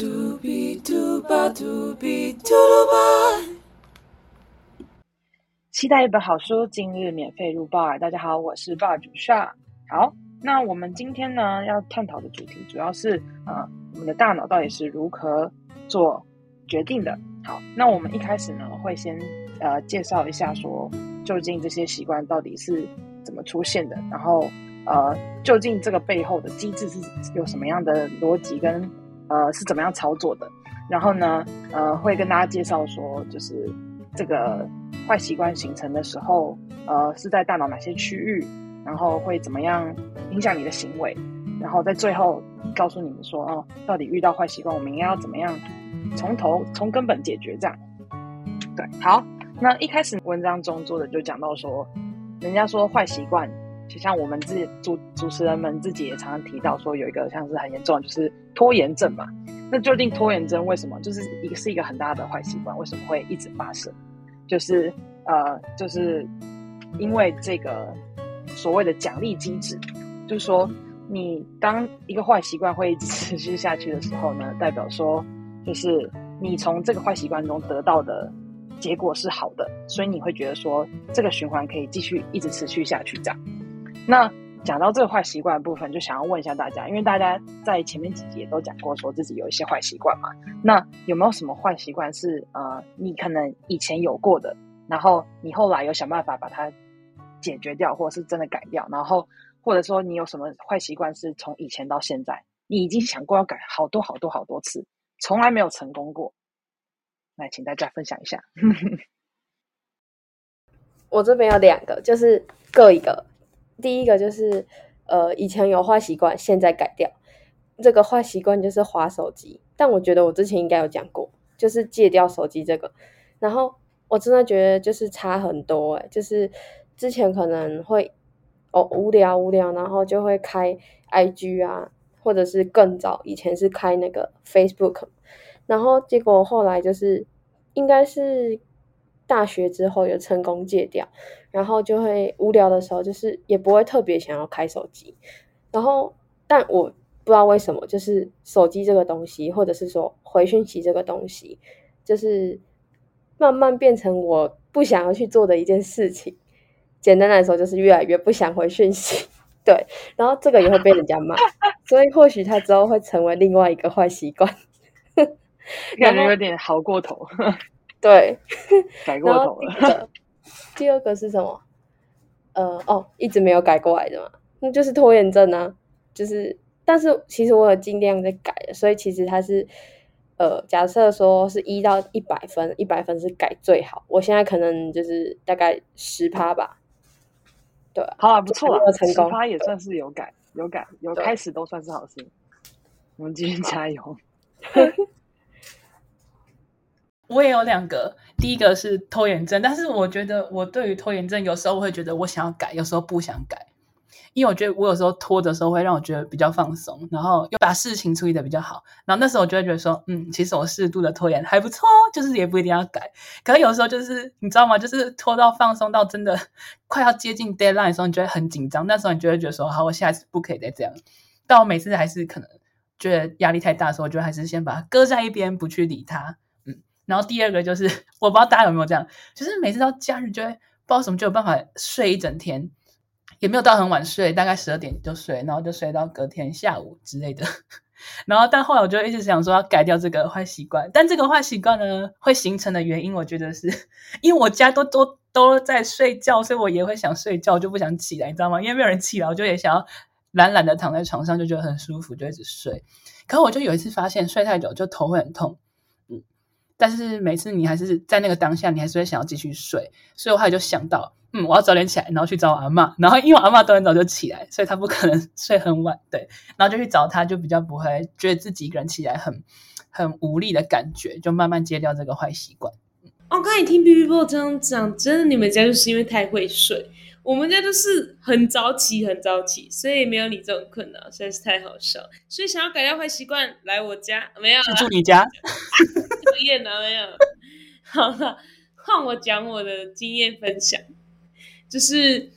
嘟比嘟吧嘟比嘟噜吧。期待一本好书，今日免费入报。大家好，我是报主夏。好，那我们今天呢要探讨的主题主要是呃，我们的大脑到底是如何做决定的。好，那我们一开始呢会先呃介绍一下，说究竟这些习惯到底是怎么出现的，然后呃究竟这个背后的机制是有什么样的逻辑跟呃是怎么样操作的。然后呢呃会跟大家介绍说，就是这个坏习惯形成的时候，呃是在大脑哪些区域，然后会怎么样影响你的行为，然后在最后告诉你们说，哦，到底遇到坏习惯，我们应该要怎么样？从头从根本解决这样，对，好，那一开始文章中做的就讲到说，人家说坏习惯，就像我们自己主主持人们自己也常常提到说，有一个像是很严重就是拖延症嘛。那究竟拖延症为什么就是一个是一个很大的坏习惯？为什么会一直发生？就是呃，就是因为这个所谓的奖励机制，就是说你当一个坏习惯会一直持续下去的时候呢，代表说。就是你从这个坏习惯中得到的结果是好的，所以你会觉得说这个循环可以继续一直持续下去这样。那讲到这个坏习惯的部分，就想要问一下大家，因为大家在前面几集也都讲过，说自己有一些坏习惯嘛。那有没有什么坏习惯是呃你可能以前有过的，然后你后来有想办法把它解决掉，或者是真的改掉？然后或者说你有什么坏习惯是从以前到现在你已经想过要改好多好多好多次？从来没有成功过，来，请大家分享一下。我这边有两个，就是各一个。第一个就是，呃，以前有坏习惯，现在改掉。这个坏习惯就是划手机，但我觉得我之前应该有讲过，就是戒掉手机这个。然后我真的觉得就是差很多，哎，就是之前可能会哦无聊无聊，然后就会开 IG 啊。或者是更早以前是开那个 Facebook，然后结果后来就是应该是大学之后有成功戒掉，然后就会无聊的时候就是也不会特别想要开手机，然后但我不知道为什么就是手机这个东西，或者是说回讯息这个东西，就是慢慢变成我不想要去做的一件事情。简单来说就是越来越不想回讯息。对，然后这个也会被人家骂，所以或许他之后会成为另外一个坏习惯，感觉有点好过头。对，改过头了。第二个是什么？呃，哦，一直没有改过来的嘛，那就是拖延症啊。就是，但是其实我有尽量在改的，所以其实它是，呃，假设说是一到一百分，一百分是改最好，我现在可能就是大概十趴吧。对，好啊，不错啊，十趴也算是有改，有改，有开始都算是好事。我们继续加油。我也有两个，第一个是拖延症，但是我觉得我对于拖延症有时候会觉得我想要改，有时候不想改。因为我觉得我有时候拖的时候会让我觉得比较放松，然后又把事情处理的比较好，然后那时候我就会觉得说，嗯，其实我适度的拖延还不错，就是也不一定要改。可是有时候就是你知道吗？就是拖到放松到真的 快要接近 deadline 的时候，你就会很紧张。那时候你就会觉得说，好，我下次不可以再这样。但我每次还是可能觉得压力太大的时候，我就还是先把它搁在一边，不去理它。然后第二个就是我不知道大家有没有这样，就是每次到假日就会不知道什么就有办法睡一整天。也没有到很晚睡，大概十二点就睡，然后就睡到隔天下午之类的。然后，但后来我就一直想说要改掉这个坏习惯。但这个坏习惯呢，会形成的原因，我觉得是因为我家都都都在睡觉，所以我也会想睡觉，就不想起来，你知道吗？因为没有人起来，我就也想要懒懒的躺在床上，就觉得很舒服，就一直睡。可我就有一次发现，睡太久就头会很痛。嗯，但是每次你还是在那个当下，你还是会想要继续睡，所以我后来就想到。嗯，我要早点起来，然后去找我阿妈。然后因为我阿妈都很早就起来，所以她不可能睡很晚。对，然后就去找她，就比较不会觉得自己一个人起来很很无力的感觉，就慢慢戒掉这个坏习惯。哦，刚才听 B B 波这样讲，真的你们家就是因为太会睡，我们家就是很早起很早起，所以没有你这种困扰，实在是太好笑。所以想要改掉坏习惯，来我家没有？住你家？讨厌啊，没有。好了，换我讲我的经验分享。就是，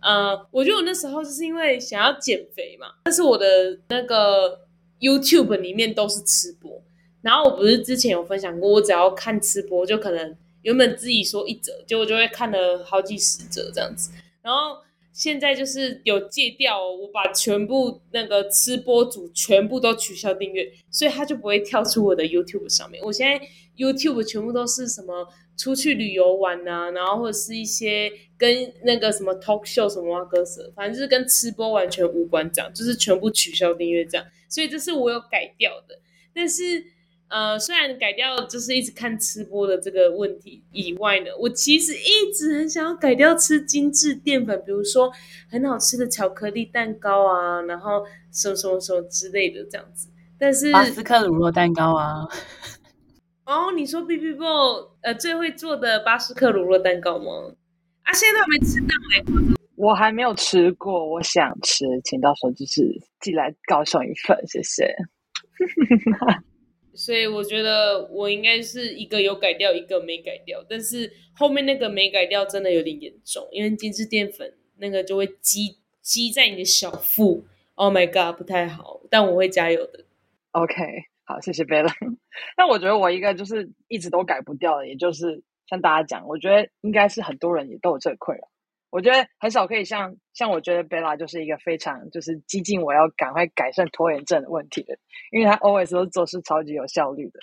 呃，我觉得我那时候就是因为想要减肥嘛，但是我的那个 YouTube 里面都是吃播，然后我不是之前有分享过，我只要看吃播，就可能原本自己说一折，结果就会看了好几十折这样子。然后现在就是有戒掉，我把全部那个吃播主全部都取消订阅，所以它就不会跳出我的 YouTube 上面。我现在 YouTube 全部都是什么出去旅游玩啊，然后或者是一些跟那个什么 talk show 什么歌手，反正就是跟吃播完全无关，这样就是全部取消订阅这样。所以这是我有改掉的，但是。呃，虽然改掉就是一直看吃播的这个问题以外呢，我其实一直很想要改掉吃精致淀粉，比如说很好吃的巧克力蛋糕啊，然后什么什么什么之类的这样子。但是巴斯克乳酪蛋糕啊，哦，你说 B B b o 呃最会做的巴斯克乳酪蛋糕吗？啊，现在都还没吃到哎，我还没有吃过，我想吃，请到时候就是寄来告上一份，谢谢。所以我觉得我应该是一个有改掉，一个没改掉。但是后面那个没改掉真的有点严重，因为精致淀粉那个就会积积在你的小腹。Oh my god，不太好。但我会加油的。OK，好，谢谢贝拉。那我觉得我一个就是一直都改不掉的，也就是像大家讲，我觉得应该是很多人也都有这个困扰。我觉得很少可以像像我觉得贝拉就是一个非常就是激进，我要赶快改善拖延症的问题的，因为他 always 都做事超级有效率的，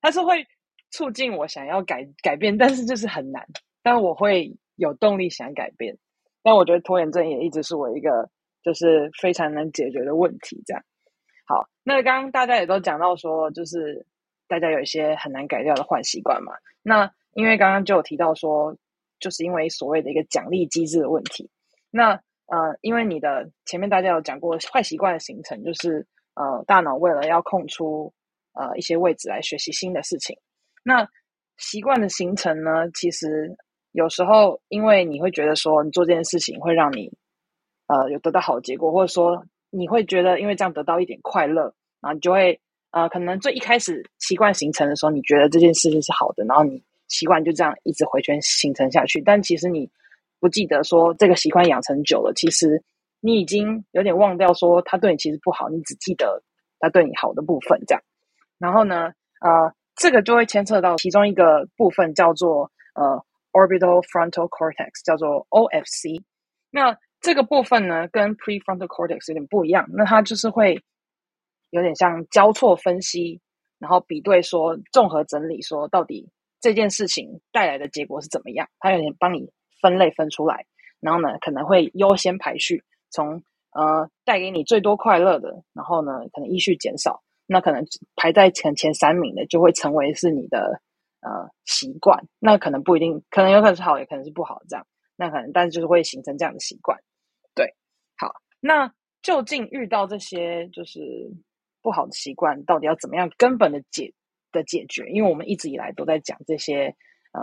他是会促进我想要改改变，但是就是很难，但我会有动力想改变，但我觉得拖延症也一直是我一个就是非常难解决的问题。这样好，那刚刚大家也都讲到说，就是大家有一些很难改掉的坏习惯嘛，那因为刚刚就有提到说。就是因为所谓的一个奖励机制的问题，那呃，因为你的前面大家有讲过坏习惯的形成，就是呃，大脑为了要空出呃一些位置来学习新的事情，那习惯的形成呢，其实有时候因为你会觉得说你做这件事情会让你呃有得到好结果，或者说你会觉得因为这样得到一点快乐，然后你就会呃可能最一开始习惯形成的时候，你觉得这件事情是好的，然后你。习惯就这样一直回圈形成下去，但其实你不记得说这个习惯养成久了，其实你已经有点忘掉说他对你其实不好，你只记得他对你好的部分这样。然后呢，呃，这个就会牵扯到其中一个部分叫做呃 orbital frontal cortex，叫做 OFC。那这个部分呢，跟 prefrontal cortex 有点不一样，那它就是会有点像交错分析，然后比对说综合整理说到底。这件事情带来的结果是怎么样？它有点帮你分类分出来，然后呢，可能会优先排序，从呃带给你最多快乐的，然后呢，可能依序减少。那可能排在前前三名的，就会成为是你的呃习惯。那可能不一定，可能有可能是好，也可能是不好。这样，那可能但是就是会形成这样的习惯。对，好，那究竟遇到这些就是不好的习惯，到底要怎么样根本的解？的解决，因为我们一直以来都在讲这些，呃，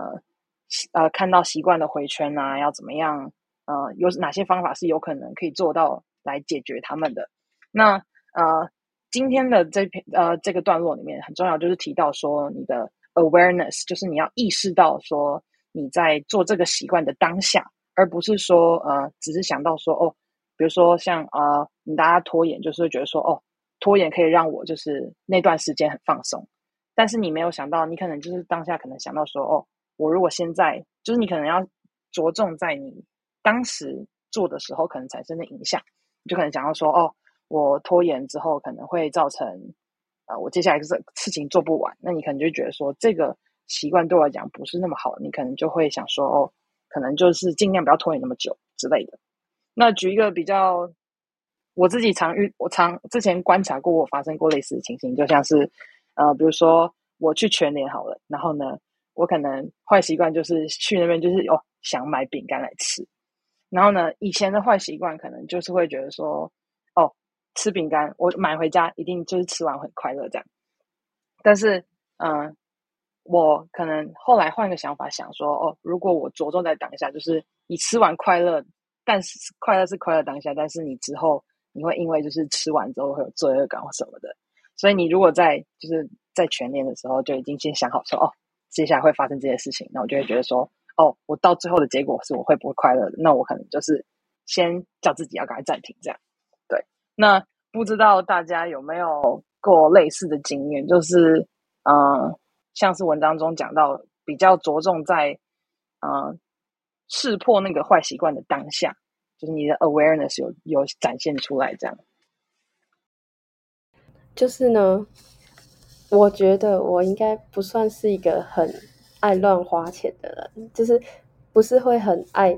呃，看到习惯的回圈啊，要怎么样？呃，有哪些方法是有可能可以做到来解决他们的？那呃，今天的这篇呃这个段落里面很重要，就是提到说你的 awareness，就是你要意识到说你在做这个习惯的当下，而不是说呃只是想到说哦，比如说像呃你大家拖延，就是觉得说哦拖延可以让我就是那段时间很放松。但是你没有想到，你可能就是当下可能想到说，哦，我如果现在就是你可能要着重在你当时做的时候可能产生的影响，就可能想到说，哦，我拖延之后可能会造成，呃，我接下来就是事情做不完，那你可能就觉得说这个习惯对我来讲不是那么好，你可能就会想说，哦，可能就是尽量不要拖延那么久之类的。那举一个比较我自己常遇，我常之前观察过我发生过类似的情形，就像是。呃，比如说我去全年好了，然后呢，我可能坏习惯就是去那边就是哦想买饼干来吃，然后呢，以前的坏习惯可能就是会觉得说哦吃饼干我买回家一定就是吃完很快乐这样，但是嗯，我可能后来换个想法想说哦，如果我着重在当下，就是你吃完快乐，但是快乐是快乐当下，但是你之后你会因为就是吃完之后会有罪恶感或什么的。所以你如果在就是在全年的时候就已经先想好说哦，接下来会发生这些事情，那我就会觉得说哦，我到最后的结果是我会不会快乐的？那我可能就是先叫自己要赶快暂停这样。对，那不知道大家有没有过类似的经验，就是嗯，像是文章中讲到，比较着重在嗯识破那个坏习惯的当下，就是你的 awareness 有有展现出来这样。就是呢，我觉得我应该不算是一个很爱乱花钱的人，就是不是会很爱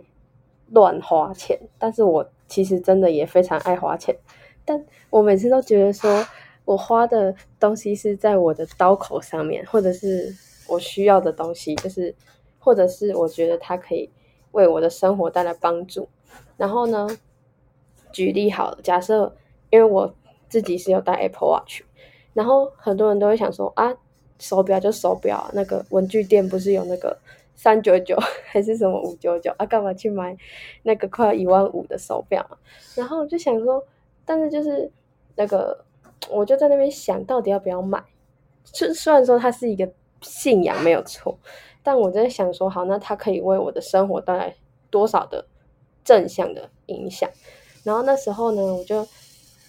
乱花钱，但是我其实真的也非常爱花钱，但我每次都觉得说我花的东西是在我的刀口上面，或者是我需要的东西，就是或者是我觉得它可以为我的生活带来帮助。然后呢，举例好了，假设因为我。自己是有戴 Apple Watch，然后很多人都会想说啊，手表就手表，那个文具店不是有那个三九九 还是什么五九九啊？干嘛去买那个快一万五的手表？然后就想说，但是就是那个，我就在那边想到底要不要买。就虽然说它是一个信仰没有错，但我在想说，好，那它可以为我的生活带来多少的正向的影响？然后那时候呢，我就。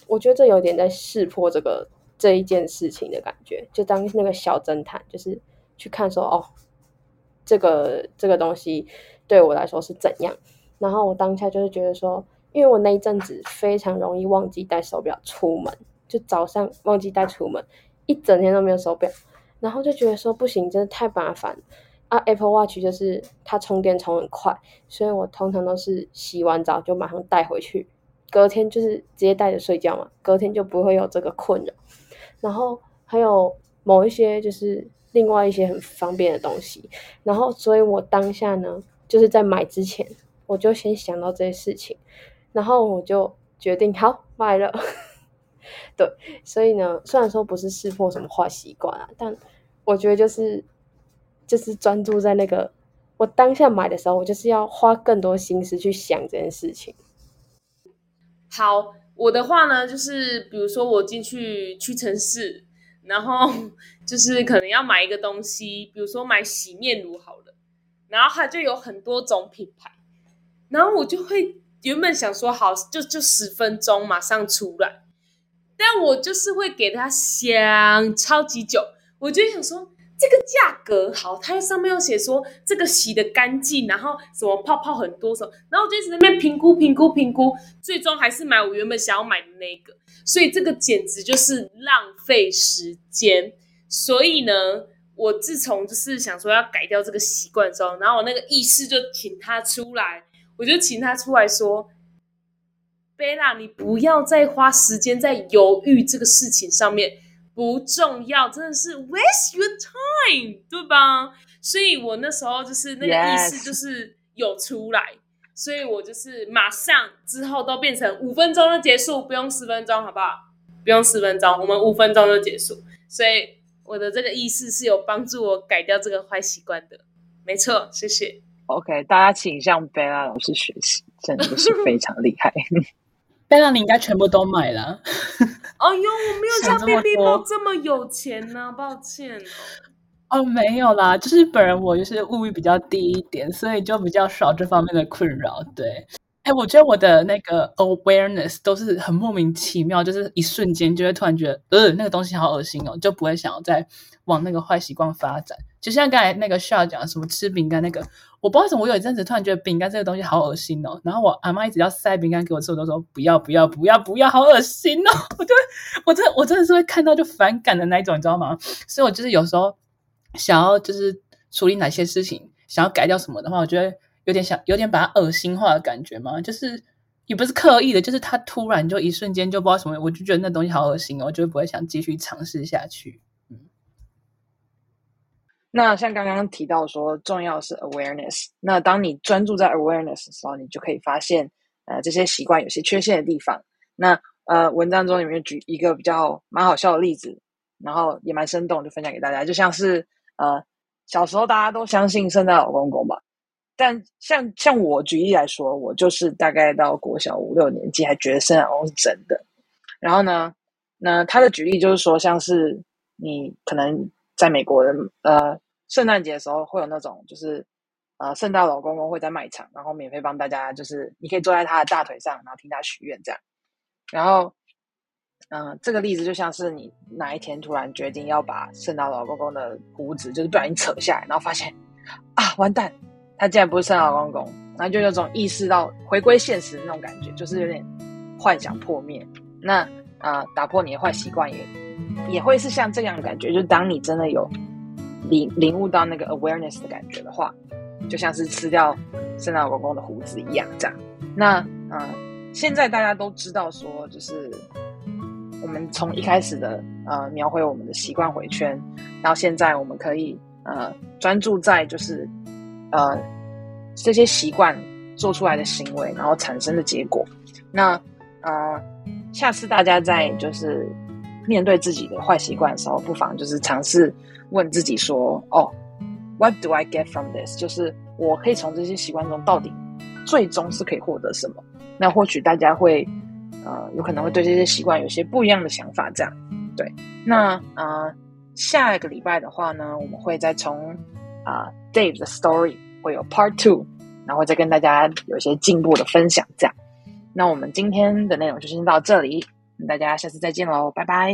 我觉得这有点在识破这个这一件事情的感觉，就当那个小侦探，就是去看说哦，这个这个东西对我来说是怎样。然后我当下就是觉得说，因为我那一阵子非常容易忘记带手表出门，就早上忘记带出门，一整天都没有手表，然后就觉得说不行，真的太麻烦啊。Apple Watch 就是它充电充很快，所以我通常都是洗完澡就马上带回去。隔天就是直接带着睡觉嘛，隔天就不会有这个困扰。然后还有某一些就是另外一些很方便的东西。然后，所以我当下呢，就是在买之前，我就先想到这些事情，然后我就决定好买了。对，所以呢，虽然说不是识破什么坏习惯啊，但我觉得就是就是专注在那个我当下买的时候，我就是要花更多心思去想这件事情。好，我的话呢，就是比如说我进去屈臣氏，然后 就是可能要买一个东西，比如说买洗面乳好了，然后它就有很多种品牌，然后我就会原本想说好，就就十分钟马上出来，但我就是会给他想超级久，我就想说。这个价格好，它上面又写说这个洗的干净，然后什么泡泡很多什么，然后我就一直在那边评估评估评估，最终还是买我原本想要买的那个，所以这个简直就是浪费时间。所以呢，我自从就是想说要改掉这个习惯之后，然后我那个意识就请他出来，我就请他出来说，贝拉，你不要再花时间在犹豫这个事情上面。不重要，真的是 waste your time，对吧？所以我那时候就是那个意思，就是有出来，所以我就是马上之后都变成五分钟就结束，不用十分钟，好不好？不用十分钟，我们五分钟就结束。所以我的这个意思是有帮助我改掉这个坏习惯的，没错，谢谢。OK，大家请向贝拉老师学习，真的是非常厉害。贝拉，你应该全部都买了。哦呦，我没有像 B B 包这么有钱呢，抱歉哦。哦，没有啦，就是本人我就是物欲比较低一点，所以就比较少这方面的困扰。对，哎，我觉得我的那个 awareness 都是很莫名其妙，就是一瞬间就会突然觉得，呃，那个东西好恶心哦，就不会想要再往那个坏习惯发展。就像刚才那个需要讲什么吃饼干那个。我不知道为什么，我有一阵子突然觉得饼干这个东西好恶心哦。然后我阿妈一直要塞饼干给我吃，我都说不要不要不要不要，好恶心哦！我就我真我真的是会看到就反感的那一种，你知道吗？所以我就是有时候想要就是处理哪些事情，想要改掉什么的话，我觉得有点想有点把它恶心化的感觉吗。就是也不是刻意的，就是他突然就一瞬间就不知道什么，我就觉得那东西好恶心哦，我就不会想继续尝试下去。嗯那像刚刚提到说，重要是 awareness。那当你专注在 awareness 的时候，你就可以发现，呃，这些习惯有些缺陷的地方。那呃，文章中里面举一个比较蛮好笑的例子，然后也蛮生动，就分享给大家。就像是呃，小时候大家都相信圣诞老公公吧，但像像我举例来说，我就是大概到国小五六年级还觉得圣诞老公是真的。然后呢，那他的举例就是说，像是你可能在美国的呃。圣诞节的时候会有那种，就是呃，圣诞老公公会在卖场，然后免费帮大家，就是你可以坐在他的大腿上，然后听他许愿这样。然后嗯、这个例子就像是你哪一天突然决定要把圣诞老公公的胡子就是不小心扯下来，然后发现啊完蛋，他竟然不是圣诞老公公，然后就有种意识到回归现实的那种感觉，就是有点幻想破灭。那啊、打破你的坏习惯也也会是像这样的感觉，就是当你真的有领领悟到那个 awareness 的感觉的话，就像是吃掉圣诞老公公的胡子一样，这样。那呃，现在大家都知道说，就是我们从一开始的呃描绘我们的习惯回圈，到现在我们可以呃专注在就是呃这些习惯做出来的行为，然后产生的结果。那呃，下次大家在就是面对自己的坏习惯的时候，不妨就是尝试问自己说：“哦，What do I get from this？” 就是我可以从这些习惯中到底最终是可以获得什么？那或许大家会呃有可能会对这些习惯有些不一样的想法。这样对，那呃下一个礼拜的话呢，我们会再从啊、Dave 的 story 会有 Part Two，然后再跟大家有一些进步的分享。这样，那我们今天的内容就先到这里，大家下次再见喽，拜拜。